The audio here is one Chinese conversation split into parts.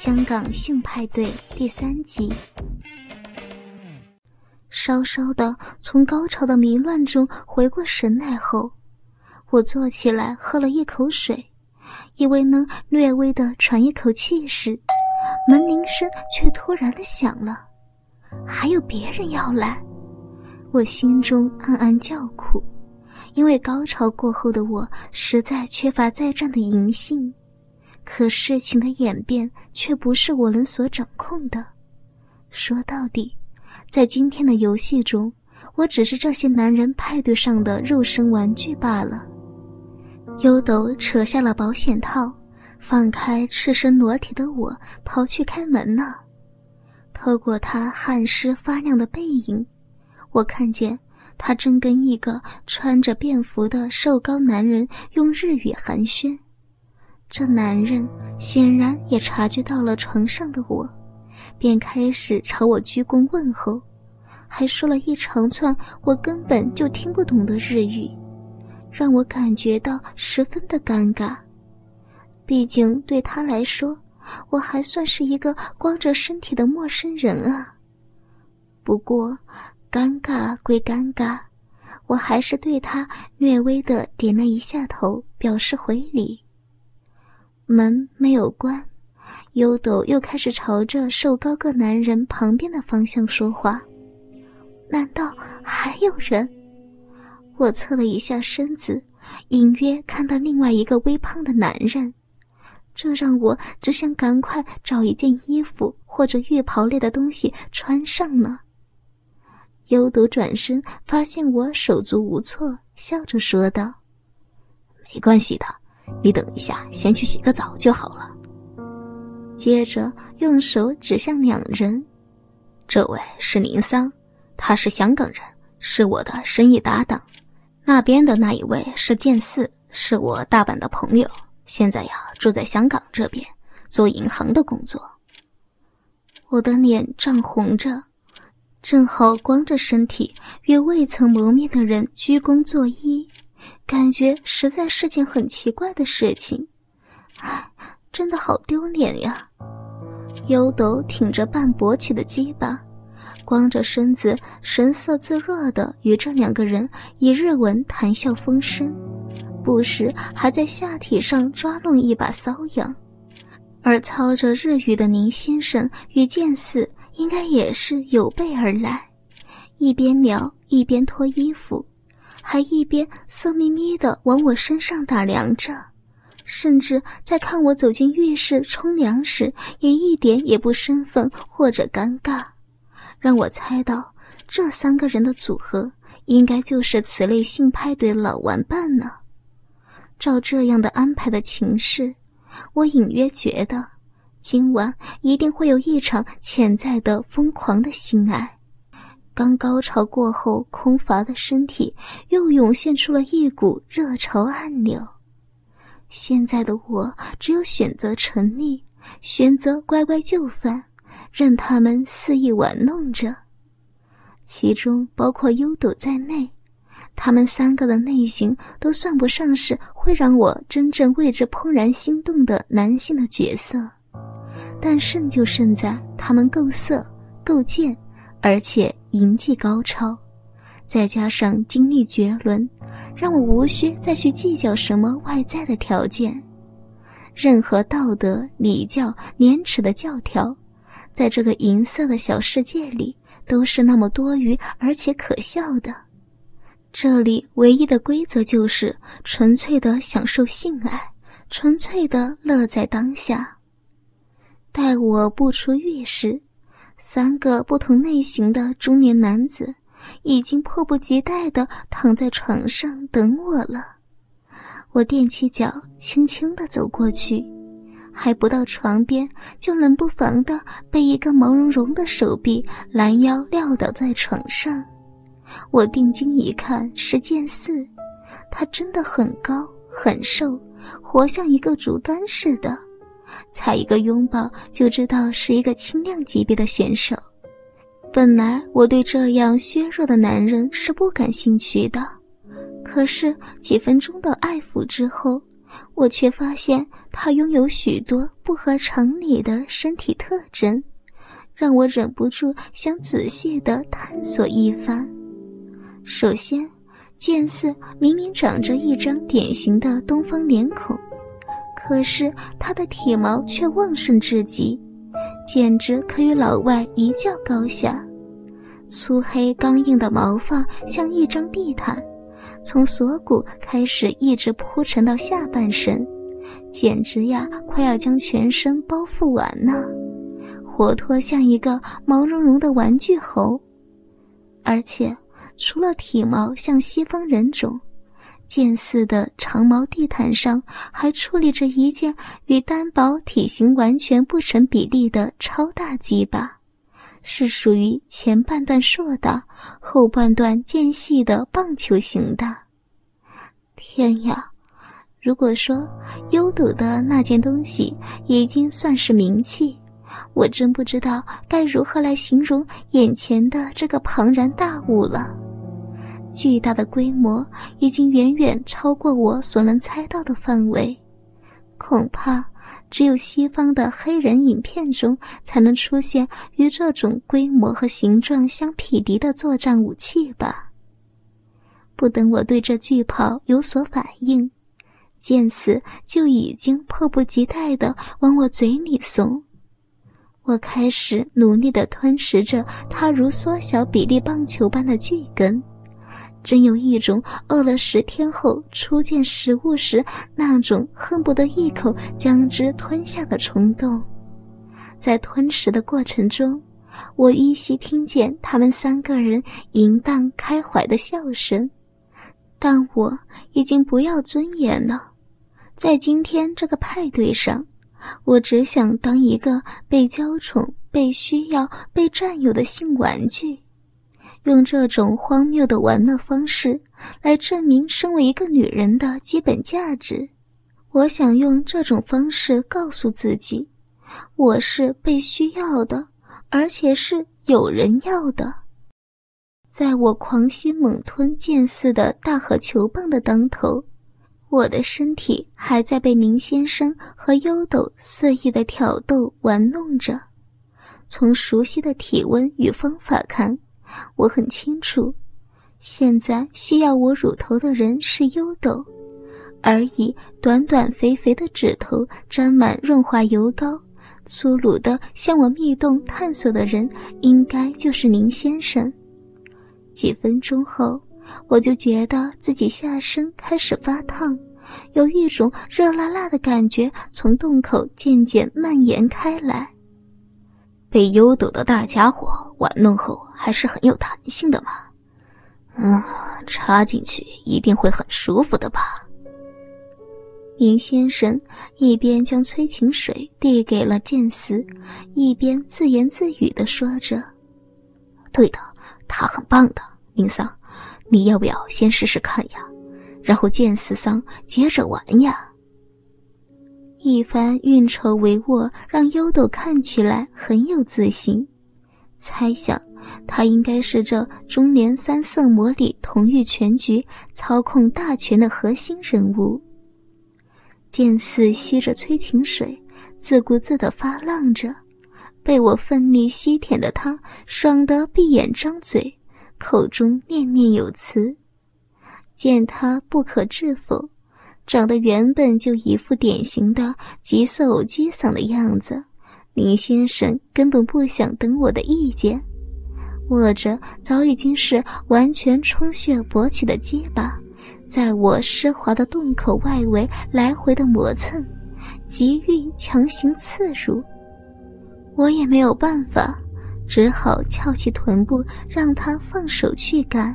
香港性派对第三集。稍稍的从高潮的迷乱中回过神来后，我坐起来喝了一口水，以为能略微的喘一口气时，门铃声却突然的响了。还有别人要来，我心中暗暗叫苦，因为高潮过后的我实在缺乏再战的银杏。可事情的演变却不是我能所掌控的。说到底，在今天的游戏中，我只是这些男人派对上的肉身玩具罢了。优斗扯下了保险套，放开赤身裸体的我，跑去开门了。透过他汗湿发亮的背影，我看见他正跟一个穿着便服的瘦高男人用日语寒暄。这男人显然也察觉到了床上的我，便开始朝我鞠躬问候，还说了一长串我根本就听不懂的日语，让我感觉到十分的尴尬。毕竟对他来说，我还算是一个光着身体的陌生人啊。不过，尴尬归尴尬，我还是对他略微的点了一下头，表示回礼。门没有关，优斗又开始朝着瘦高个男人旁边的方向说话。难道还有人？我侧了一下身子，隐约看到另外一个微胖的男人，这让我只想赶快找一件衣服或者浴袍类的东西穿上了。优斗转身发现我手足无措，笑着说道：“没关系的。”你等一下，先去洗个澡就好了。接着用手指向两人，这位是林桑，他是香港人，是我的生意搭档；那边的那一位是剑四，是我大阪的朋友，现在呀住在香港这边，做银行的工作。我的脸涨红着，正好光着身体与未曾谋面的人鞠躬作揖。感觉实在是件很奇怪的事情，唉，真的好丢脸呀！优斗挺着半勃起的鸡巴，光着身子，神色自若的与这两个人以日文谈笑风生，不时还在下体上抓弄一把瘙痒。而操着日语的林先生与剑四应该也是有备而来，一边聊一边脱衣服。还一边色眯眯的往我身上打量着，甚至在看我走进浴室冲凉时，也一点也不生分或者尴尬，让我猜到这三个人的组合应该就是此类性派对老玩伴呢。照这样的安排的情势，我隐约觉得今晚一定会有一场潜在的疯狂的性爱。刚高潮过后，空乏的身体又涌现出了一股热潮暗流。现在的我只有选择沉溺，选择乖乖就范，任他们肆意玩弄着。其中包括优斗在内，他们三个的内形都算不上是会让我真正为之怦然心动的男性的角色，但胜就胜在他们够色、够贱。而且淫技高超，再加上精力绝伦，让我无需再去计较什么外在的条件。任何道德、礼教、廉耻的教条，在这个银色的小世界里，都是那么多余而且可笑的。这里唯一的规则就是纯粹的享受性爱，纯粹的乐在当下。待我步出浴室。三个不同类型的中年男子已经迫不及待地躺在床上等我了。我踮起脚，轻轻地走过去，还不到床边，就冷不防地被一个毛茸茸的手臂拦腰撂倒在床上。我定睛一看，是剑四，他真的很高很瘦，活像一个竹竿似的。才一个拥抱就知道是一个轻量级别的选手。本来我对这样削弱的男人是不感兴趣的，可是几分钟的爱抚之后，我却发现他拥有许多不合常理的身体特征，让我忍不住想仔细的探索一番。首先，剑四明明长着一张典型的东方脸孔，可是他的体毛却旺盛至极，简直可与老外一较高下。粗黑刚硬的毛发像一张地毯。从锁骨开始，一直铺陈到下半身，简直呀，快要将全身包覆完呢，活脱像一个毛茸茸的玩具猴。而且，除了体毛像西方人种，剑似的长毛地毯上还矗立着一件与单薄体型完全不成比例的超大鸡巴。是属于前半段硕大，后半段渐细的棒球形的。天呀！如果说优斗的那件东西已经算是名器，我真不知道该如何来形容眼前的这个庞然大物了。巨大的规模已经远远超过我所能猜到的范围，恐怕。只有西方的黑人影片中才能出现与这种规模和形状相匹敌的作战武器吧。不等我对这巨炮有所反应，见此就已经迫不及待地往我嘴里送。我开始努力地吞食着它如缩小比例棒球般的巨根。真有一种饿了十天后初见食物时那种恨不得一口将之吞下的冲动。在吞食的过程中，我依稀听见他们三个人淫荡开怀的笑声，但我已经不要尊严了。在今天这个派对上，我只想当一个被娇宠、被需要、被占有的性玩具。用这种荒谬的玩乐方式来证明身为一个女人的基本价值，我想用这种方式告诉自己，我是被需要的，而且是有人要的。在我狂吸猛吞剑似的大河球棒的当头，我的身体还在被林先生和优斗肆意的挑逗玩弄着。从熟悉的体温与方法看。我很清楚，现在需要我乳头的人是优斗，而以短短肥肥的指头沾满润滑油膏、粗鲁的向我密洞探索的人，应该就是您先生。几分钟后，我就觉得自己下身开始发烫，有一种热辣辣的感觉从洞口渐渐蔓延开来。被优斗的大家伙玩弄后，还是很有弹性的嘛。嗯，插进去一定会很舒服的吧？林先生一边将催情水递给了剑丝，一边自言自语的说着：“对的，他很棒的，林桑，你要不要先试试看呀？然后剑丝桑接着玩呀。”一番运筹帷幄，让优斗看起来很有自信。猜想他应该是这中年三色魔里统御全局、操控大权的核心人物。剑四吸着催情水，自顾自地发浪着，被我奋力吸舔的他爽得闭眼张嘴，口中念念有词。见他不可置否。长得原本就一副典型的急色偶机嗓的样子，林先生根本不想等我的意见，握着早已经是完全充血勃起的鸡巴，在我湿滑的洞口外围来回的磨蹭，急欲强行刺入，我也没有办法，只好翘起臀部让他放手去干。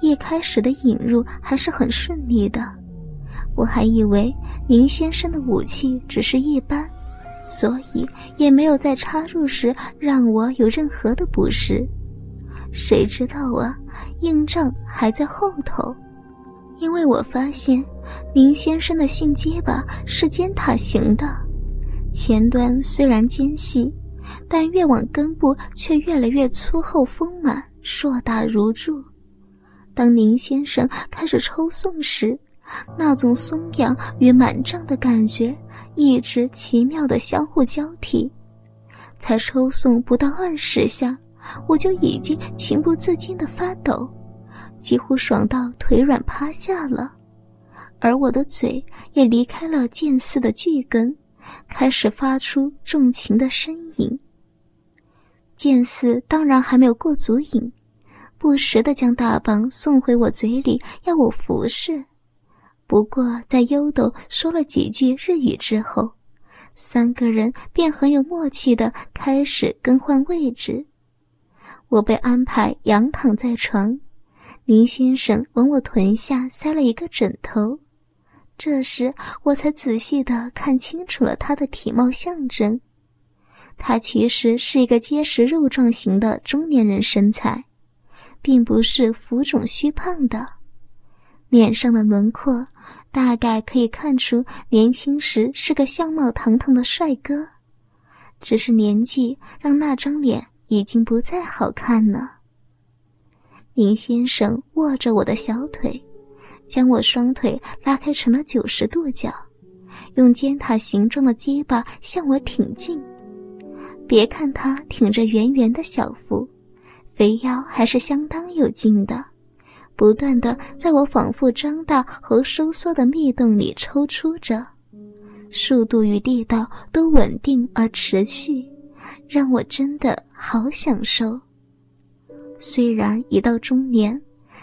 一开始的引入还是很顺利的。我还以为宁先生的武器只是一般，所以也没有在插入时让我有任何的不适。谁知道啊，硬仗还在后头。因为我发现宁先生的性结巴是尖塔型的，前端虽然尖细，但越往根部却越来越粗厚丰满，硕大如柱。当宁先生开始抽送时，那种松痒与满胀的感觉一直奇妙的相互交替，才抽送不到二十下，我就已经情不自禁的发抖，几乎爽到腿软趴下了，而我的嘴也离开了剑似的巨根，开始发出重情的呻吟。剑似当然还没有过足瘾，不时的将大棒送回我嘴里，要我服侍。不过，在优斗说了几句日语之后，三个人便很有默契的开始更换位置。我被安排仰躺在床，林先生往我臀下塞了一个枕头。这时，我才仔细的看清楚了他的体貌象征。他其实是一个结实肉壮型的中年人身材，并不是浮肿虚胖的。脸上的轮廓，大概可以看出年轻时是个相貌堂堂的帅哥，只是年纪让那张脸已经不再好看了。林先生握着我的小腿，将我双腿拉开成了九十度角，用尖塔形状的鸡巴向我挺进。别看他挺着圆圆的小腹，肥腰还是相当有劲的。不断的在我仿佛张大和收缩的密洞里抽出着，速度与力道都稳定而持续，让我真的好享受。虽然已到中年，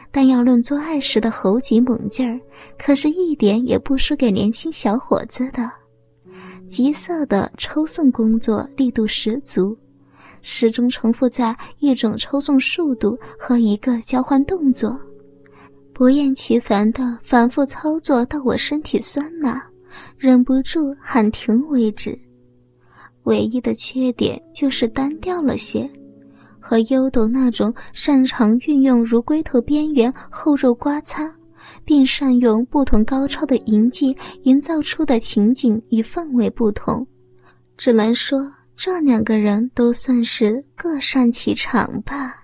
但要论做爱时的猴急猛劲儿，可是一点也不输给年轻小伙子的。急色的抽送工作力度十足，始终重复在一种抽送速度和一个交换动作。不厌其烦的反复操作到我身体酸麻，忍不住喊停为止。唯一的缺点就是单调了些，和优斗那种擅长运用如龟头边缘厚肉刮擦，并善用不同高超的银技营造出的情景与氛围不同，只能说这两个人都算是各擅其长吧。